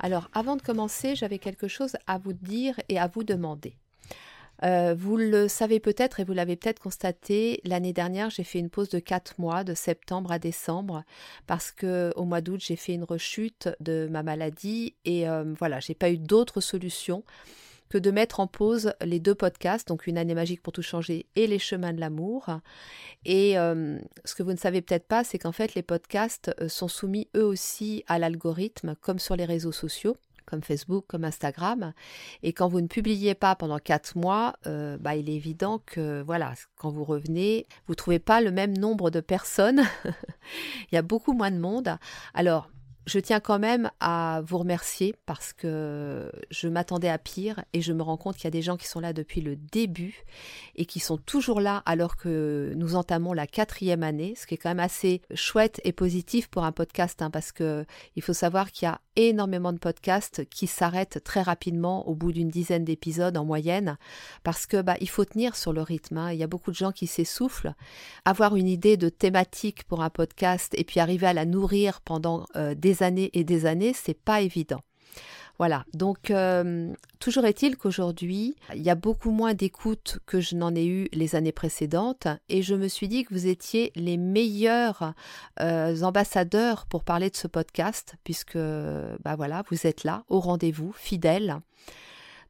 Alors, avant de commencer, j'avais quelque chose à vous dire et à vous demander. Euh, vous le savez peut-être et vous l'avez peut-être constaté, l'année dernière, j'ai fait une pause de 4 mois, de septembre à décembre, parce que au mois d'août, j'ai fait une rechute de ma maladie et euh, voilà, j'ai pas eu d'autre solution que de mettre en pause les deux podcasts, donc Une année magique pour tout changer et Les chemins de l'amour. Et euh, ce que vous ne savez peut-être pas, c'est qu'en fait les podcasts euh, sont soumis eux aussi à l'algorithme, comme sur les réseaux sociaux comme Facebook, comme Instagram. Et quand vous ne publiez pas pendant quatre mois, euh, bah, il est évident que voilà, quand vous revenez, vous ne trouvez pas le même nombre de personnes. il y a beaucoup moins de monde. Alors, je tiens quand même à vous remercier parce que je m'attendais à pire et je me rends compte qu'il y a des gens qui sont là depuis le début et qui sont toujours là alors que nous entamons la quatrième année, ce qui est quand même assez chouette et positif pour un podcast hein, parce que il faut savoir qu'il y a énormément de podcasts qui s'arrêtent très rapidement au bout d'une dizaine d'épisodes en moyenne parce que bah, il faut tenir sur le rythme. Hein. Il y a beaucoup de gens qui s'essoufflent. Avoir une idée de thématique pour un podcast et puis arriver à la nourrir pendant euh, des années et des années, c'est pas évident. Voilà, donc euh, toujours est-il qu'aujourd'hui, il y a beaucoup moins d'écoute que je n'en ai eu les années précédentes et je me suis dit que vous étiez les meilleurs euh, ambassadeurs pour parler de ce podcast puisque bah voilà, vous êtes là au rendez-vous, fidèles.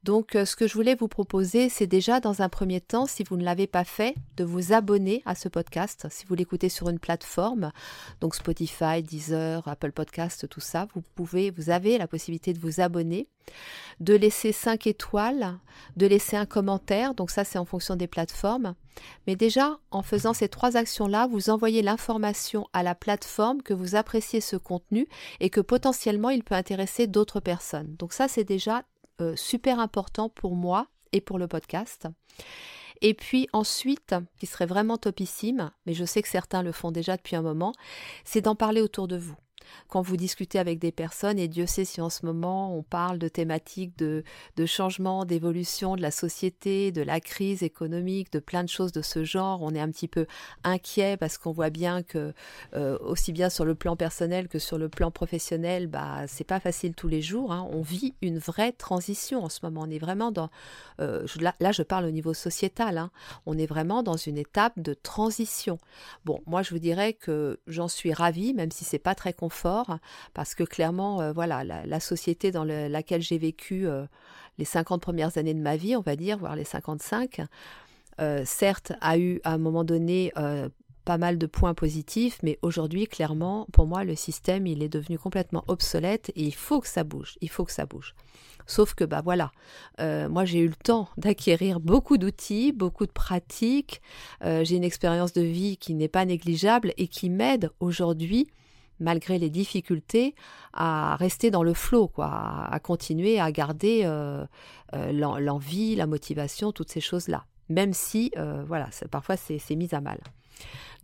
Donc euh, ce que je voulais vous proposer, c'est déjà dans un premier temps, si vous ne l'avez pas fait, de vous abonner à ce podcast. Si vous l'écoutez sur une plateforme, donc Spotify, Deezer, Apple Podcast, tout ça, vous pouvez, vous avez la possibilité de vous abonner, de laisser 5 étoiles, de laisser un commentaire, donc ça c'est en fonction des plateformes. Mais déjà, en faisant ces trois actions-là, vous envoyez l'information à la plateforme que vous appréciez ce contenu et que potentiellement il peut intéresser d'autres personnes. Donc ça c'est déjà euh, super important pour moi et pour le podcast. Et puis ensuite, qui serait vraiment topissime, mais je sais que certains le font déjà depuis un moment, c'est d'en parler autour de vous quand vous discutez avec des personnes, et Dieu sait si en ce moment on parle de thématiques de, changement, d'évolution de la société, de la crise économique, de plein de choses de ce genre, on est un petit peu inquiet parce qu'on voit bien que euh, aussi bien sur le plan personnel que sur le plan professionnel, bah c'est pas facile tous les jours. Hein. On vit une vraie transition en ce moment. On est vraiment dans euh, là, je parle au niveau sociétal. Hein. On est vraiment dans une étape de transition. Bon, moi je vous dirais que j'en suis ravie, même si c'est pas très confort parce que clairement, euh, voilà, la, société dans laquelle j'ai vécu euh, les 50 premières années de ma vie, on va dire, voire les 55, euh, certes, a eu à un moment donné pas mal de points positifs, mais aujourd'hui, clairement, pour moi, le système, il est devenu complètement obsolète et il faut que ça bouge, il faut que ça bouge. Sauf que, bah voilà, moi j'ai eu le temps d'acquérir beaucoup d'outils, beaucoup de pratiques, j'ai une expérience de vie qui n'est pas négligeable et qui m'aide aujourd'hui malgré les difficultés, à rester dans le flot, quoi, à continuer à garder euh, euh, l'envie, la motivation, toutes ces choses-là. Même si, euh, voilà, parfois c'est mis à mal.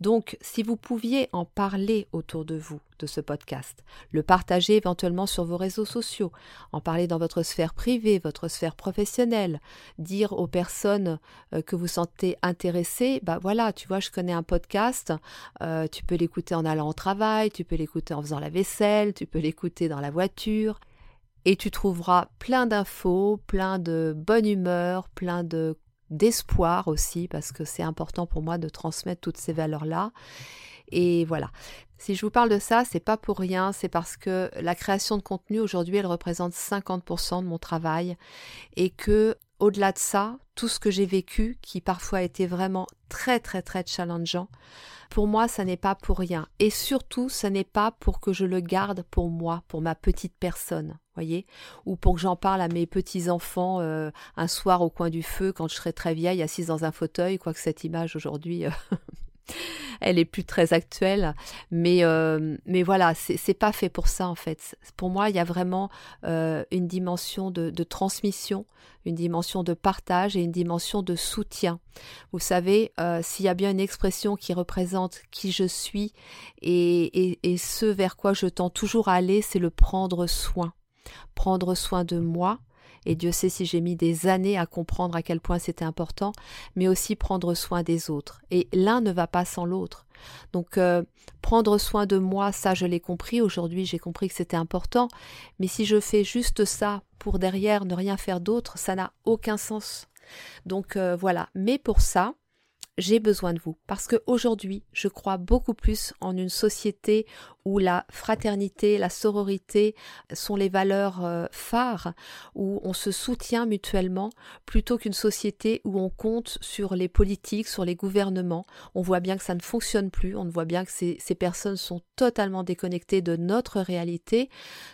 Donc, si vous pouviez en parler autour de vous, de ce podcast, le partager éventuellement sur vos réseaux sociaux, en parler dans votre sphère privée, votre sphère professionnelle, dire aux personnes euh, que vous sentez intéressées, bah voilà, tu vois, je connais un podcast, euh, tu peux l'écouter en allant au travail, tu peux l'écouter en faisant la vaisselle, tu peux l'écouter dans la voiture, et tu trouveras plein d'infos, plein de bonne humeur, plein de d'espoir aussi, parce que c'est important pour moi de transmettre toutes ces valeurs-là. Et voilà. Si je vous parle de ça, c'est pas pour rien, c'est parce que la création de contenu aujourd'hui, elle représente 50% de mon travail et que au-delà de ça, tout ce que j'ai vécu qui parfois a été vraiment très très très challengeant, pour moi, ça n'est pas pour rien. Et surtout, ce n'est pas pour que je le garde pour moi, pour ma petite personne, voyez, ou pour que j'en parle à mes petits enfants euh, un soir au coin du feu quand je serai très vieille, assise dans un fauteuil, quoique cette image aujourd'hui. Euh, elle est plus très actuelle, mais euh, mais voilà, c'est pas fait pour ça en fait. Pour moi, il y a vraiment euh, une dimension de, transmission, une dimension de partage et une dimension de soutien. Vous savez, s'il y a bien une expression qui représente qui je suis et, et ce vers quoi je tends toujours à aller, c'est le prendre soin. Prendre soin de moi, et Dieu sait si j'ai mis des années à comprendre à quel point c'était important, mais aussi prendre soin des autres. Et l'un ne va pas sans l'autre. Donc euh, prendre soin de moi, ça je l'ai compris, aujourd'hui j'ai compris que c'était important, mais si je fais juste ça pour derrière ne rien faire d'autre, ça n'a aucun sens. Donc euh, voilà, mais pour ça, j'ai besoin de vous parce qu'aujourd'hui, je crois beaucoup plus en une société où la fraternité, la sororité sont les valeurs euh, phares, où on se soutient mutuellement, plutôt qu'une société où on compte sur les politiques, sur les gouvernements. On voit bien que ça ne fonctionne plus, on voit bien que ces, ces personnes sont totalement déconnectées de notre réalité.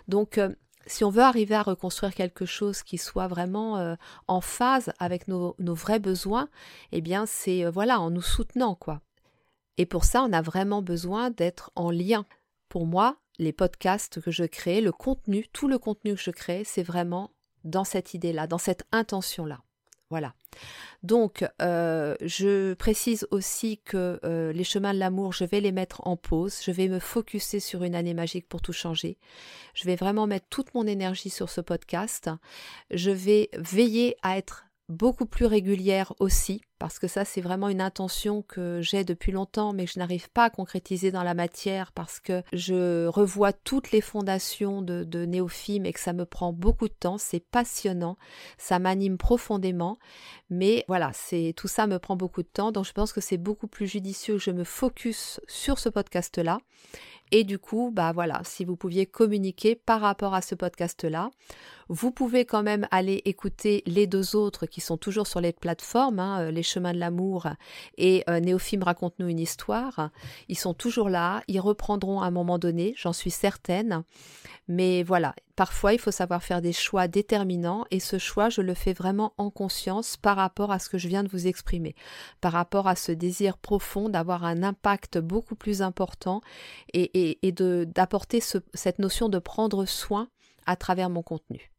Donc, euh, si on veut arriver à reconstruire quelque chose qui soit vraiment euh, en phase avec nos, vrais besoins, eh bien c'est euh, voilà en nous soutenant quoi. Et pour ça, on a vraiment besoin d'être en lien. Pour moi, les podcasts que je crée, le contenu, tout le contenu que je crée, c'est vraiment dans cette idée-là, dans cette intention-là. Voilà. Donc, euh, je précise aussi que euh, les chemins de l'amour, je vais les mettre en pause. Je vais me focuser sur une année magique pour tout changer. Je vais vraiment mettre toute mon énergie sur ce podcast. Je vais veiller à être beaucoup plus régulière aussi, parce que ça c'est vraiment une intention que j'ai depuis longtemps, mais que je n'arrive pas à concrétiser dans la matière parce que je revois toutes les fondations de, de et que ça me prend beaucoup de temps, c'est passionnant, ça m'anime profondément, mais voilà, c'est tout ça me prend beaucoup de temps, donc je pense que c'est beaucoup plus judicieux que je me focus sur ce podcast-là. Et du coup, bah voilà, si vous pouviez communiquer par rapport à ce podcast-là, vous pouvez quand même aller écouter les deux autres qui sont toujours sur les plateformes, hein, euh, Les Chemins de l'amour et euh, Néophime raconte-nous une histoire. Ils sont toujours là, ils reprendront à un moment donné, j'en suis certaine. Mais voilà, parfois il faut savoir faire des choix déterminants et ce choix, je le fais vraiment en conscience par rapport à ce que je viens de vous exprimer, par rapport à ce désir profond d'avoir un impact beaucoup plus important et, et, d'apporter cette notion de prendre soin à travers mon contenu.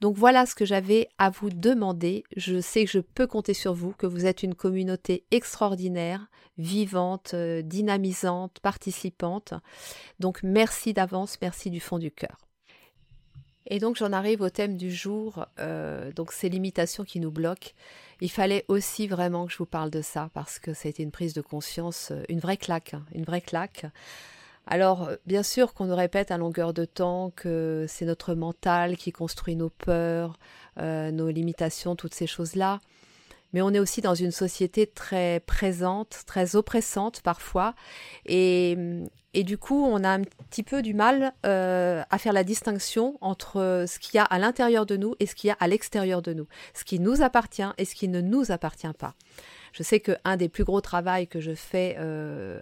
Donc voilà ce que j'avais à vous demander. Je sais que je peux compter sur vous, que vous êtes une communauté extraordinaire, vivante, euh, dynamisante, participante. Donc merci d'avance, merci du fond du cœur. Et donc j'en arrive au thème du jour, euh, donc ces limitations qui nous bloquent. Il fallait aussi vraiment que je vous parle de ça parce que été une prise de conscience, euh, une vraie claque, hein, une vraie claque. Alors, euh, bien sûr qu'on nous répète à longueur de temps que c'est notre mental qui construit nos peurs, euh, nos limitations, toutes ces choses-là. Mais on est aussi dans une société très présente, très oppressante parfois. Et, du coup, on a un petit peu du mal euh, à faire la distinction entre ce qu'il y a à l'intérieur de nous et ce qu'il y a à l'extérieur de nous. Ce qui nous appartient et ce qui ne nous appartient pas. Je sais qu'un des plus gros travaux que je fais euh,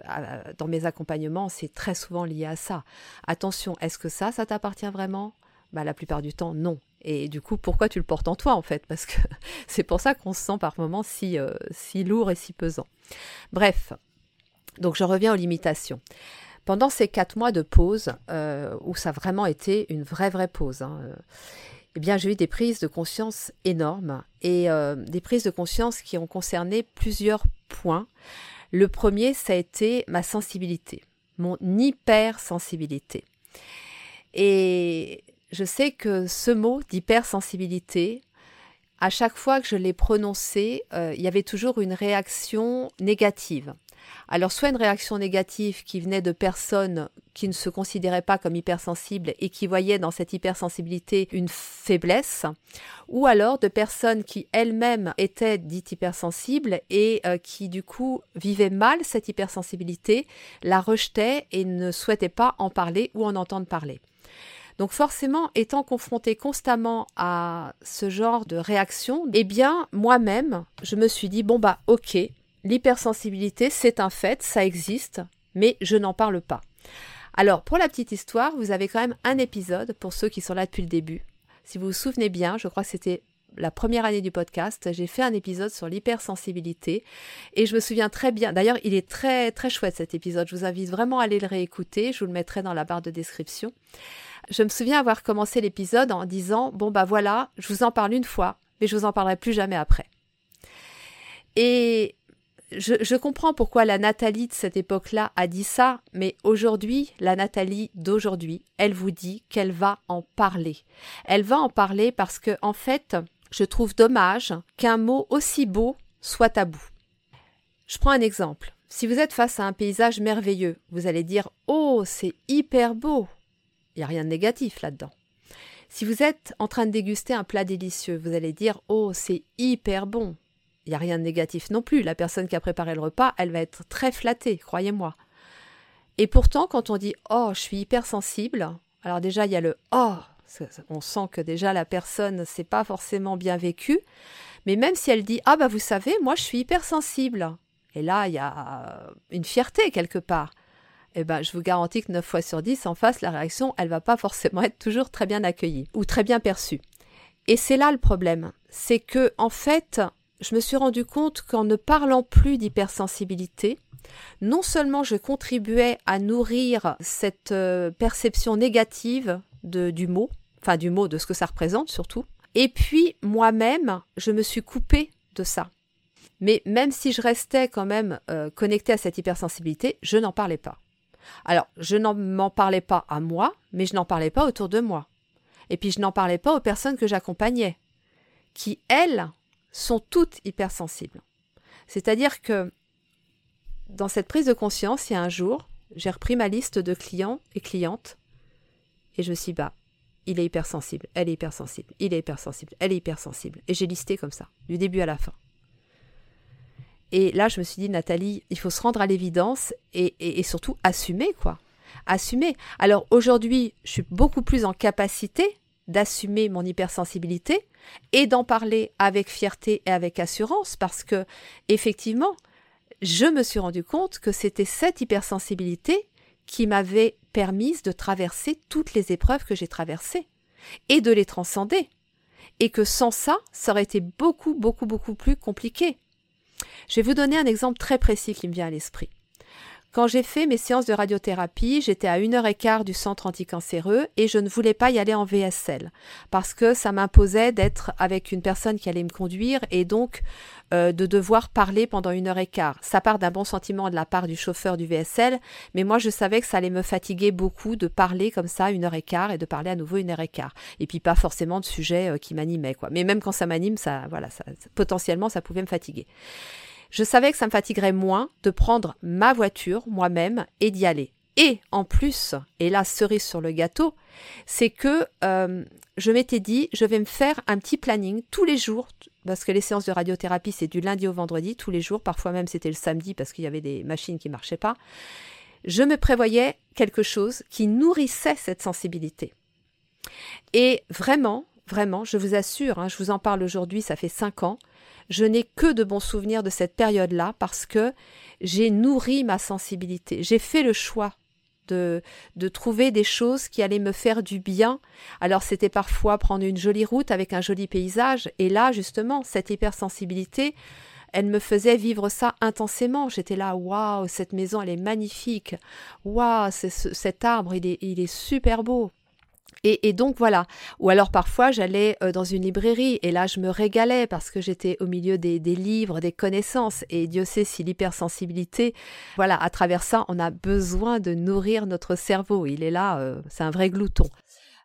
dans mes accompagnements, c'est très souvent lié à ça. Attention, est-ce que ça, ça t'appartient vraiment? Bah, La plupart du temps, non. Et du coup, pourquoi tu le portes en toi, en fait? Parce que c'est pour ça qu'on se sent par moments si, euh, si lourd et si pesant. Bref, donc je reviens aux limitations. Pendant ces quatre mois de pause, euh, où ça a vraiment été une vraie, vraie pause, hein, eh bien, j'ai eu des prises de conscience énormes et euh, des prises de conscience qui ont concerné plusieurs points. Le premier, ça a été ma sensibilité, mon hypersensibilité. Et je sais que ce mot d'hypersensibilité, à chaque fois que je l'ai prononcé, euh, il y avait toujours une réaction négative. Alors soit une réaction négative qui venait de personnes qui ne se considéraient pas comme hypersensibles et qui voyaient dans cette hypersensibilité une faiblesse, ou alors de personnes qui elles-mêmes étaient dites hypersensibles et euh, qui du coup vivaient mal cette hypersensibilité, la rejetaient et ne souhaitaient pas en parler ou en entendre parler. Donc forcément, étant confronté constamment à ce genre de réaction, eh bien moi-même, je me suis dit bon bah ok, l'hypersensibilité, c'est un fait, ça existe, mais je n'en parle pas. Alors, pour la petite histoire, vous avez quand même un épisode, pour ceux qui sont là depuis le début. Si vous vous souvenez bien, je crois que c'était la première année du podcast, j'ai fait un épisode sur l'hypersensibilité et je me souviens très bien. D'ailleurs, il est très très chouette cet épisode. Je vous invite vraiment à aller le réécouter. Je vous le mettrai dans la barre de description. Je me souviens avoir commencé l'épisode en disant bon bah voilà, je vous en parle une fois, mais je vous en parlerai plus jamais après. Et je, comprends pourquoi la Nathalie de cette époque-là a dit ça, mais aujourd'hui, la Nathalie d'aujourd'hui, elle vous dit qu'elle va en parler. Elle va en parler parce que, en fait, je trouve dommage qu'un mot aussi beau soit tabou. Je prends un exemple. Si vous êtes face à un paysage merveilleux, vous allez dire Oh, c'est hyper beau. Il n'y a rien de négatif là-dedans. Si vous êtes en train de déguster un plat délicieux, vous allez dire Oh, c'est hyper bon il n'y a rien de négatif non plus. La personne qui a préparé le repas, elle va être très flattée, croyez-moi. Et pourtant, quand on dit Oh, je suis hypersensible, alors déjà, il y a le Oh, on sent que déjà la personne, c'est pas forcément bien vécu. Mais même si elle dit Ah, bah vous savez, moi je suis hypersensible. Et là, il y a une fierté quelque part. Eh ben, je vous garantis que 9 fois sur 10, en face, la réaction, elle va pas forcément être toujours très bien accueillie ou très bien perçue. Et c'est là le problème. C'est que, en fait, je me suis rendu compte qu'en ne parlant plus d'hypersensibilité, non seulement je contribuais à nourrir cette euh, perception négative de, du mot, enfin du mot, de ce que ça représente surtout, et puis moi-même, je me suis coupée de ça. Mais même si je restais quand même euh, connectée à cette hypersensibilité, je n'en parlais pas. Alors, je n'en parlais pas à moi, mais je n'en parlais pas autour de moi. Et puis, je n'en parlais pas aux personnes que j'accompagnais, qui, elles, sont toutes hypersensibles. C'est-à-dire que dans cette prise de conscience, il y a un jour, j'ai repris ma liste de clients et clientes et je me suis dit, il est hypersensible, elle est hypersensible, il est hypersensible, elle est hypersensible. Et j'ai listé comme ça, du début à la fin. Et là, je me suis dit, Nathalie, il faut se rendre à l'évidence et, et, surtout assumer, quoi. Assumer. Alors aujourd'hui, je suis beaucoup plus en capacité d'assumer mon hypersensibilité et d'en parler avec fierté et avec assurance parce que effectivement, je me suis rendu compte que c'était cette hypersensibilité qui m'avait permise de traverser toutes les épreuves que j'ai traversées et de les transcender. Et que sans ça, ça aurait été beaucoup, beaucoup, beaucoup plus compliqué. Je vais vous donner un exemple très précis qui me vient à l'esprit. Quand j'ai fait mes séances de radiothérapie, j'étais à une heure et quart du centre anticancéreux et je ne voulais pas y aller en VSL parce que ça m'imposait d'être avec une personne qui allait me conduire et donc euh, de devoir parler pendant une heure et quart. Ça part d'un bon sentiment de la part du chauffeur du VSL, mais moi je savais que ça allait me fatiguer beaucoup de parler comme ça une heure et quart et de parler à nouveau une heure et quart. Et puis pas forcément de sujets euh, qui m'animaient quoi. Mais même quand ça m'anime, ça voilà, ça, potentiellement ça pouvait me fatiguer. Je savais que ça me fatiguerait moins de prendre ma voiture moi-même et d'y aller. Et en plus, et là cerise sur le gâteau, c'est que euh, je m'étais dit, je vais me faire un petit planning tous les jours, parce que les séances de radiothérapie, c'est du lundi au vendredi, tous les jours, parfois même c'était le samedi parce qu'il y avait des machines qui ne marchaient pas. Je me prévoyais quelque chose qui nourrissait cette sensibilité. Et vraiment, vraiment, je vous assure, hein, je vous en parle aujourd'hui, ça fait cinq ans, je n'ai que de bons souvenirs de cette période-là parce que j'ai nourri ma sensibilité. J'ai fait le choix de, de trouver des choses qui allaient me faire du bien. Alors c'était parfois prendre une jolie route avec un joli paysage. Et là, justement, cette hypersensibilité, elle me faisait vivre ça intensément. J'étais là, waouh, cette maison, elle est magnifique. Waouh, cet arbre, il est, il est super beau. Et, donc voilà. Ou alors parfois j'allais euh, dans une librairie et là je me régalais parce que j'étais au milieu des, livres, des connaissances. Et Dieu sait si l'hypersensibilité, voilà, à travers ça, on a besoin de nourrir notre cerveau. Il est là, euh, c'est un vrai glouton.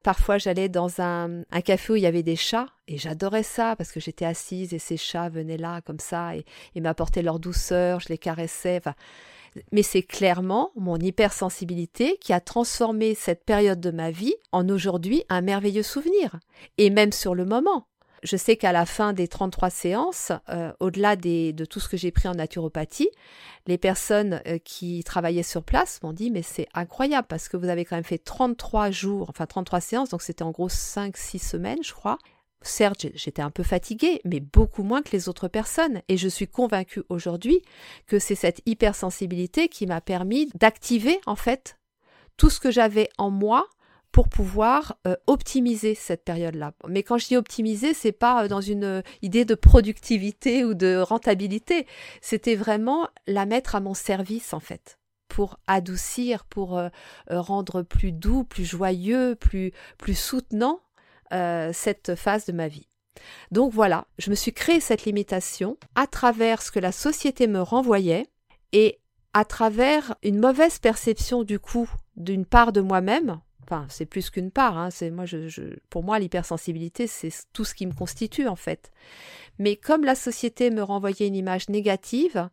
Parfois, j'allais dans un, café où il y avait des chats et j'adorais ça parce que j'étais assise et ces chats venaient là comme ça et, m'apportaient leur douceur, je les caressais. Mais c'est clairement mon hypersensibilité qui a transformé cette période de ma vie en aujourd'hui un merveilleux souvenir. Et même sur le moment. Je sais qu'à la fin des 33 séances, euh, au-delà de tout ce que j'ai pris en naturopathie, les personnes euh, qui travaillaient sur place m'ont dit mais c'est incroyable parce que vous avez quand même fait 33 jours, enfin 33 séances, donc c'était en gros 5-6 semaines je crois, Certes, j'étais un peu fatiguée, mais beaucoup moins que les autres personnes. Et je suis convaincue aujourd'hui que c'est cette hypersensibilité qui m'a permis d'activer, en fait, tout ce que j'avais en moi pour pouvoir euh, optimiser cette période-là. Mais quand je dis optimiser, c'est pas euh, dans une euh, idée de productivité ou de rentabilité, c'était vraiment la mettre à mon service en fait, pour adoucir, pour rendre plus doux, plus joyeux, plus plus soutenant cette phase de ma vie. Donc voilà, je me suis créé cette limitation à travers ce que la société me renvoyait et à travers une mauvaise perception du coup d'une part de moi-même C'est plus qu'une part. Hein, c'est moi, pour moi, l'hypersensibilité, c'est tout ce qui me constitue en fait. Mais comme la société me renvoyait une image négative,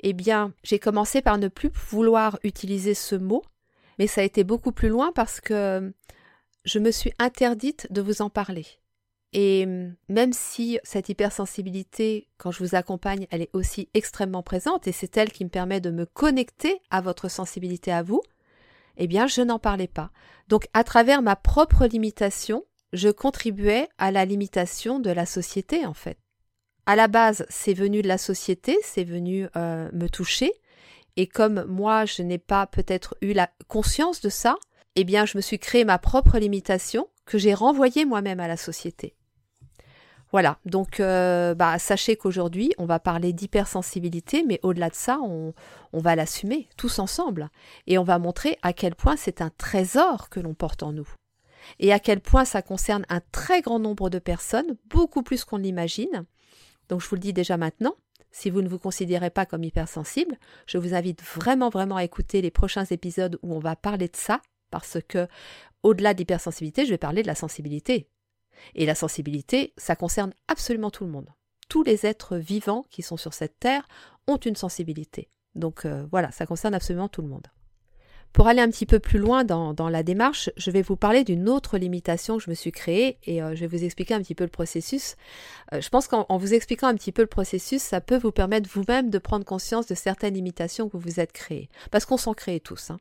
eh bien, j'ai commencé par ne plus vouloir utiliser ce mot, mais ça a été beaucoup plus loin parce que je me suis interdite de vous en parler. Et même si cette hypersensibilité, quand je vous accompagne, elle est aussi extrêmement présente et c'est elle qui me permet de me connecter à votre sensibilité à vous, eh bien, je n'en parlais pas. Donc, à travers ma propre limitation, je contribuais à la limitation de la société, en fait. À la base, c'est venu de la société, c'est venu euh, me toucher, et comme moi, je n'ai pas peut-être eu la conscience de ça, eh bien, je me suis créé ma propre limitation que j'ai renvoyée moi-même à la société. Voilà, donc euh, bah, sachez qu'aujourd'hui, on va parler d'hypersensibilité, mais au-delà de ça, on, va l'assumer tous ensemble. Et on va montrer à quel point c'est un trésor que l'on porte en nous. Et à quel point ça concerne un très grand nombre de personnes, beaucoup plus qu'on l'imagine. Donc je vous le dis déjà maintenant, si vous ne vous considérez pas comme hypersensible, je vous invite vraiment vraiment à écouter les prochains épisodes où on va parler de ça, parce que au-delà de l'hypersensibilité, je vais parler de la sensibilité. Et la sensibilité, ça concerne absolument tout le monde. Tous les êtres vivants qui sont sur cette terre ont une sensibilité. Donc euh, voilà, ça concerne absolument tout le monde. Pour aller un petit peu plus loin dans, la démarche, je vais vous parler d'une autre limitation que je me suis créée et euh, je vais vous expliquer un petit peu le processus. Euh, je pense qu'en vous expliquant un petit peu le processus, ça peut vous permettre vous-même de prendre conscience de certaines limitations que vous vous êtes créées. Parce qu'on s'en crée tous. Hein.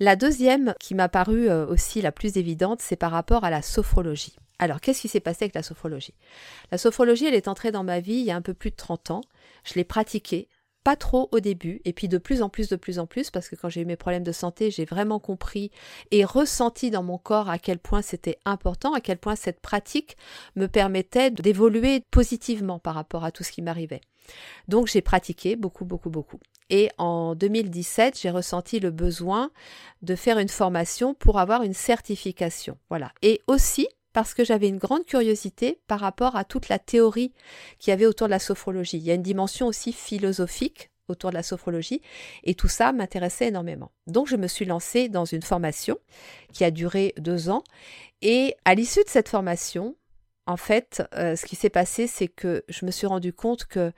La deuxième, qui m'a paru aussi la plus évidente, c'est par rapport à la sophrologie. Alors, qu'est-ce qui s'est passé avec la sophrologie? La sophrologie, elle est entrée dans ma vie il y a un peu plus de 30 ans. Je l'ai pratiquée, pas trop au début, et puis de plus en plus, de plus en plus, parce que quand j'ai eu mes problèmes de santé, j'ai vraiment compris et ressenti dans mon corps à quel point c'était important, à quel point cette pratique me permettait d'évoluer positivement par rapport à tout ce qui m'arrivait. Donc j'ai pratiqué beaucoup, beaucoup, beaucoup. Et en 2017, j'ai ressenti le besoin de faire une formation pour avoir une certification. Voilà. Et aussi, parce que j'avais une grande curiosité par rapport à toute la théorie qu'il y avait autour de la sophrologie. Il y a une dimension aussi philosophique autour de la sophrologie et tout ça m'intéressait énormément. Donc je me suis lancée dans une formation qui a duré deux ans et à l'issue de cette formation, en fait, euh, ce qui s'est passé, c'est que je me suis rendu compte que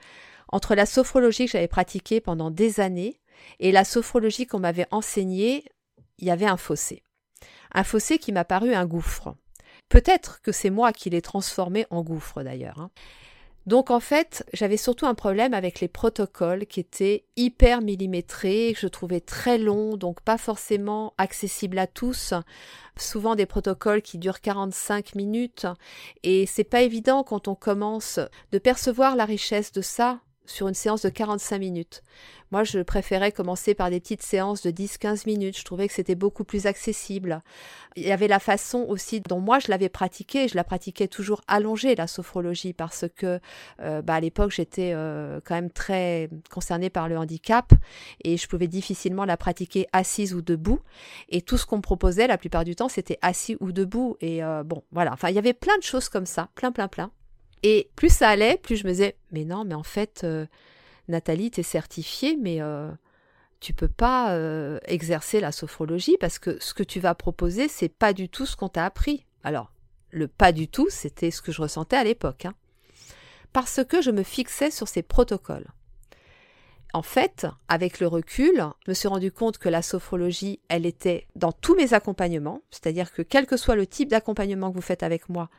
entre la sophrologie que j'avais pratiquée pendant des années et la sophrologie qu'on m'avait enseignée, il y avait un fossé. Un fossé qui m'a paru un gouffre. Peut-être que c'est moi qui l'ai transformé en gouffre d'ailleurs. Hein. Donc en fait, j'avais surtout un problème avec les protocoles qui étaient hyper millimétrés, que je trouvais très longs, donc pas forcément accessibles à tous. Souvent des protocoles qui durent 45 minutes et c'est pas évident quand on commence de percevoir la richesse de ça sur une séance de 45 minutes. Moi, je préférais commencer par des petites séances de 10-15 minutes. Je trouvais que c'était beaucoup plus accessible. Il y avait la façon aussi dont moi je l'avais pratiquée. Je la pratiquais toujours allongée, la sophrologie, parce que euh, bah, à l'époque, j'étais euh, quand même très concernée par le handicap et je pouvais difficilement la pratiquer assise ou debout. Et tout ce qu'on me proposait, la plupart du temps, c'était assis ou debout. Et euh, bon, voilà. Enfin, il y avait plein de choses comme ça, plein, plein, plein. Et plus ça allait, plus je me disais, mais non, mais en fait, euh, Nathalie, tu es certifiée, mais euh, tu peux pas euh, exercer la sophrologie parce que ce que tu vas proposer, c'est pas du tout ce qu'on t'a appris. Alors, le pas du tout, c'était ce que je ressentais à l'époque. Hein. Parce que je me fixais sur ces protocoles. En fait, avec le recul, je me suis rendu compte que la sophrologie, elle était dans tous mes accompagnements, c'est-à-dire que quel que soit le type d'accompagnement que vous faites avec moi,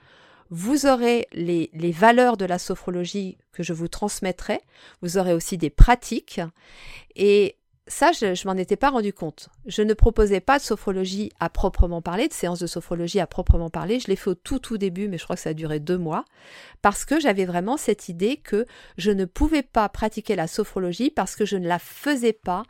vous aurez les, valeurs de la sophrologie que je vous transmettrai, vous aurez aussi des pratiques, et ça, je ne m'en étais pas rendu compte. Je ne proposais pas de sophrologie à proprement parler, de séance de sophrologie à proprement parler. Je l'ai fait au tout tout début, mais je crois que ça a duré deux mois, parce que j'avais vraiment cette idée que je ne pouvais pas pratiquer la sophrologie parce que je ne la faisais pas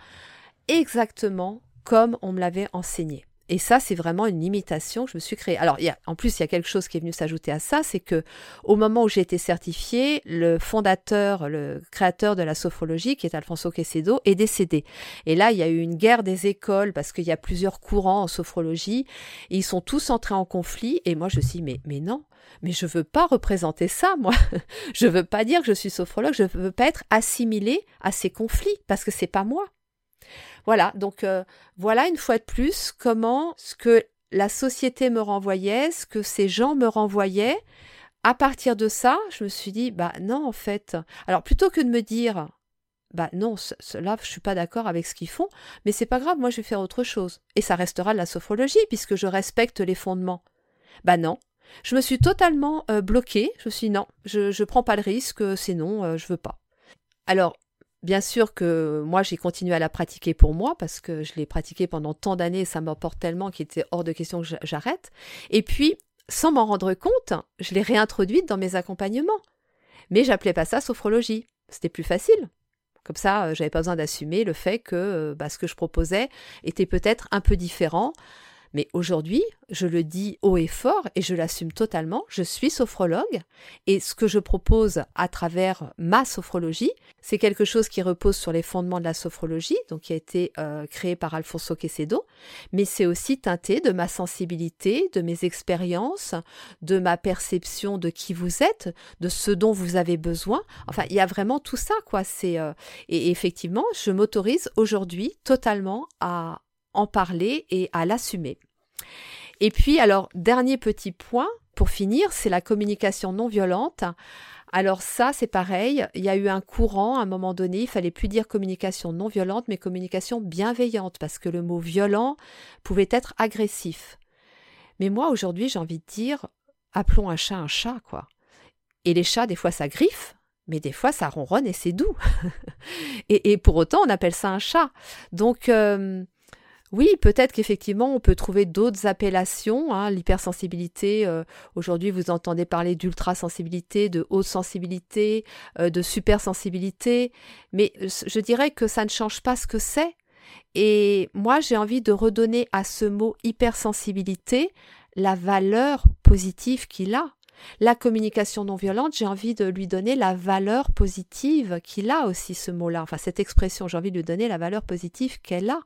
exactement comme on me l'avait enseigné. Et ça, c'est vraiment une limitation que je me suis créée. Alors, en plus, il y a quelque chose qui est venu s'ajouter à ça, c'est que au moment où j'ai été certifiée, le fondateur, le créateur de la sophrologie, qui est Alfonso Quesedo, est décédé. Et là, il y a eu une guerre des écoles parce qu'il y a plusieurs courants en sophrologie. Et ils sont tous entrés en conflit. Et moi, je me suis mais, non, mais je veux pas représenter ça, moi. je veux pas dire que je suis sophrologue, je veux pas être assimilée à ces conflits parce que c'est pas moi. Voilà, donc euh, voilà une fois de plus comment ce que la société me renvoyait, ce que ces gens me renvoyaient. À partir de ça, je me suis dit, bah non, en fait. Alors plutôt que de me dire, bah non, cela, je suis pas d'accord avec ce qu'ils font, mais c'est pas grave, moi je vais faire autre chose. Et ça restera de la sophrologie, puisque je respecte les fondements. Bah non. Je me suis totalement euh, bloquée. Je me suis dit, non, je ne prends pas le risque, c'est non, euh, je veux pas. Alors, Bien sûr que moi, j'ai continué à la pratiquer pour moi parce que je l'ai pratiquée pendant tant d'années et ça m'apporte tellement qu'il était hors de question que j'arrête. Et puis, sans m'en rendre compte, je l'ai réintroduite dans mes accompagnements. Mais j'appelais pas ça sophrologie. C'était plus facile. Comme ça, euh, j'avais pas besoin d'assumer le fait que euh, bah, ce que je proposais était peut-être un peu différent mais aujourd'hui, je le dis haut et fort et je l'assume totalement, je suis sophrologue et ce que je propose à travers ma sophrologie, c'est quelque chose qui repose sur les fondements de la sophrologie, donc qui a été euh, créé par Alfonso Quesedo, mais c'est aussi teinté de ma sensibilité, de mes expériences, de ma perception de qui vous êtes, de ce dont vous avez besoin. Enfin, il y a vraiment tout ça, quoi. C'est euh, et effectivement, je m'autorise aujourd'hui totalement à en parler et à l'assumer. Et puis, alors, dernier petit point pour finir, c'est la communication non violente. Alors ça, c'est pareil, il y a eu un courant à un moment donné, il fallait plus dire communication non violente, mais communication bienveillante, parce que le mot violent pouvait être agressif. Mais moi, aujourd'hui, j'ai envie de dire, appelons un chat un chat, quoi. Et les chats, des fois, ça griffe, mais des fois, ça ronronne et c'est doux. et, pour autant, on appelle ça un chat. Donc, euh, oui, peut-être qu'effectivement, on peut trouver d'autres appellations. Hein, L'hypersensibilité, euh, aujourd'hui, vous entendez parler d'ultrasensibilité, de haute sensibilité, euh, de supersensibilité, mais je dirais que ça ne change pas ce que c'est. Et moi, j'ai envie de redonner à ce mot hypersensibilité la valeur positive qu'il a. La communication non violente, j'ai envie de lui donner la valeur positive qu'il a aussi, ce mot-là. Enfin, cette expression, j'ai envie de lui donner la valeur positive qu'elle a.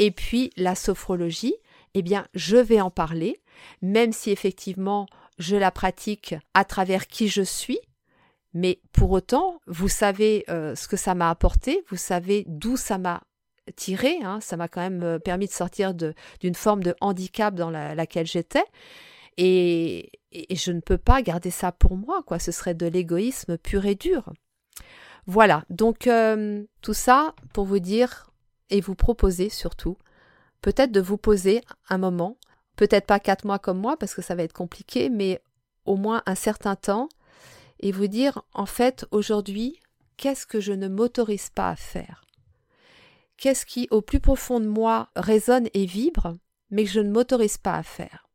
Et puis la sophrologie, eh bien, je vais en parler, même si effectivement je la pratique à travers qui je suis. Mais pour autant, vous savez euh, ce que ça m'a apporté, vous savez d'où ça m'a tiré, hein. ça m'a quand même euh, permis de sortir d'une forme de handicap dans laquelle j'étais. Et, et, je ne peux pas garder ça pour moi, quoi. Ce serait de l'égoïsme pur et dur. Voilà, donc euh, tout ça pour vous dire et vous proposer surtout peut-être de vous poser un moment, peut-être pas quatre mois comme moi parce que ça va être compliqué, mais au moins un certain temps et vous dire en fait aujourd'hui qu'est-ce que je ne m'autorise pas à faire? Qu'est-ce qui au plus profond de moi résonne et vibre mais que je ne m'autorise pas à faire?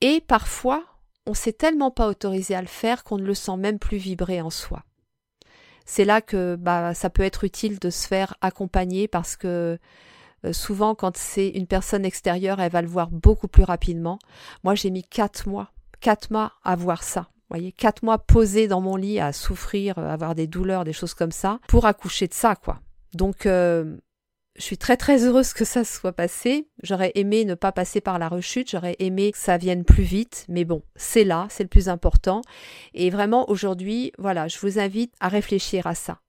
Et parfois on s'est tellement pas autorisé à le faire qu'on ne le sent même plus vibrer en soi c'est là que bah, ça peut être utile de se faire accompagner parce que euh, souvent quand c'est une personne extérieure, elle va le voir beaucoup plus rapidement. Moi, j'ai mis quatre mois, quatre mois à voir ça. Vous voyez, quatre mois posé dans mon lit à souffrir, avoir des douleurs, des choses comme ça, pour accoucher de ça, quoi. Donc, euh, je suis très très heureuse que ça soit passé. J'aurais aimé ne pas passer par la rechute, j'aurais aimé que ça vienne plus vite, mais bon, c'est là, c'est le plus important. Et vraiment aujourd'hui, voilà, je vous invite à réfléchir à ça.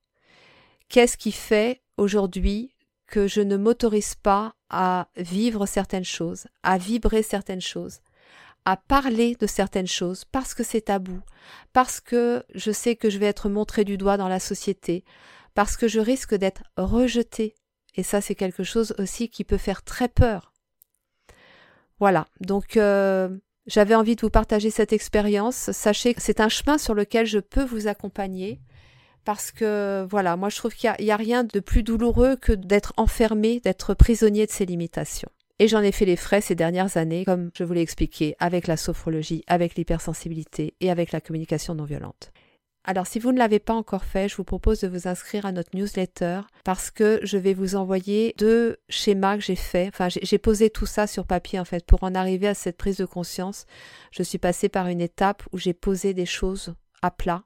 Qu'est-ce qui fait aujourd'hui que je ne m'autorise pas à vivre certaines choses, à vibrer certaines choses, à parler de certaines choses parce que c'est tabou, parce que je sais que je vais être montré du doigt dans la société, parce que je risque d'être rejeté et ça, c'est quelque chose aussi qui peut faire très peur. Voilà, donc euh, j'avais envie de vous partager cette expérience. Sachez que c'est un chemin sur lequel je peux vous accompagner parce que voilà, moi je trouve qu'il n'y a, a, rien de plus douloureux que d'être enfermé, d'être prisonnier de ses limitations. Et j'en ai fait les frais ces dernières années, comme je vous l'ai expliqué, avec la sophrologie, avec l'hypersensibilité et avec la communication non violente. Alors si vous ne l'avez pas encore fait, je vous propose de vous inscrire à notre newsletter parce que je vais vous envoyer deux schémas que j'ai fait. Enfin, j'ai posé tout ça sur papier en fait pour en arriver à cette prise de conscience. Je suis passée par une étape où j'ai posé des choses à plat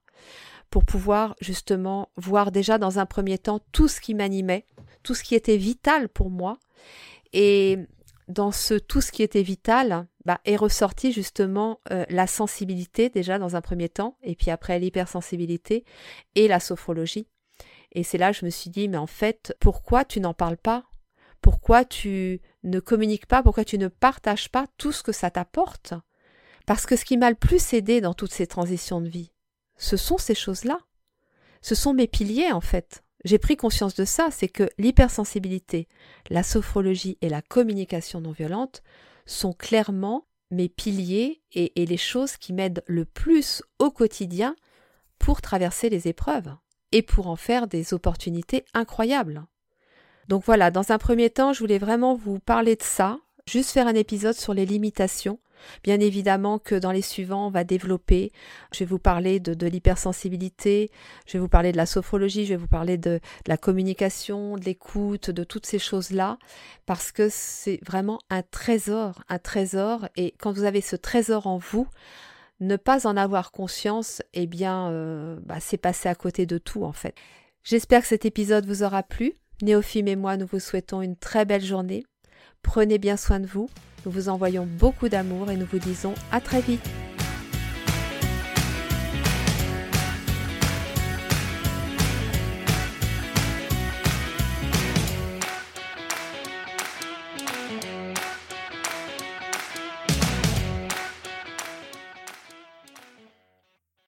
pour pouvoir justement voir déjà dans un premier temps tout ce qui m'animait, tout ce qui était vital pour moi et dans ce tout ce qui était vital, bah, est ressorti justement euh, la sensibilité déjà dans un premier temps, et puis après l'hypersensibilité et la sophrologie. Et c'est là que je me suis dit, mais en fait, pourquoi tu n'en parles pas? Pourquoi tu ne communiques pas? Pourquoi tu ne partages pas tout ce que ça t'apporte? Parce que ce qui m'a le plus aidé dans toutes ces transitions de vie, ce sont ces choses-là. Ce sont mes piliers en fait j'ai pris conscience de ça, c'est que l'hypersensibilité, la sophrologie et la communication non violente sont clairement mes piliers et, les choses qui m'aident le plus au quotidien pour traverser les épreuves et pour en faire des opportunités incroyables. Donc voilà, dans un premier temps, je voulais vraiment vous parler de ça, juste faire un épisode sur les limitations, Bien évidemment que dans les suivants, on va développer. Je vais vous parler de, l'hypersensibilité, je vais vous parler de la sophrologie, je vais vous parler de, la communication, de l'écoute, de toutes ces choses-là, parce que c'est vraiment un trésor, un trésor. Et quand vous avez ce trésor en vous, ne pas en avoir conscience, eh bien, euh, bah, c'est passer à côté de tout en fait. J'espère que cet épisode vous aura plu. Néophime et moi, nous vous souhaitons une très belle journée. Prenez bien soin de vous nous vous envoyons beaucoup d'amour et nous vous disons à très vite.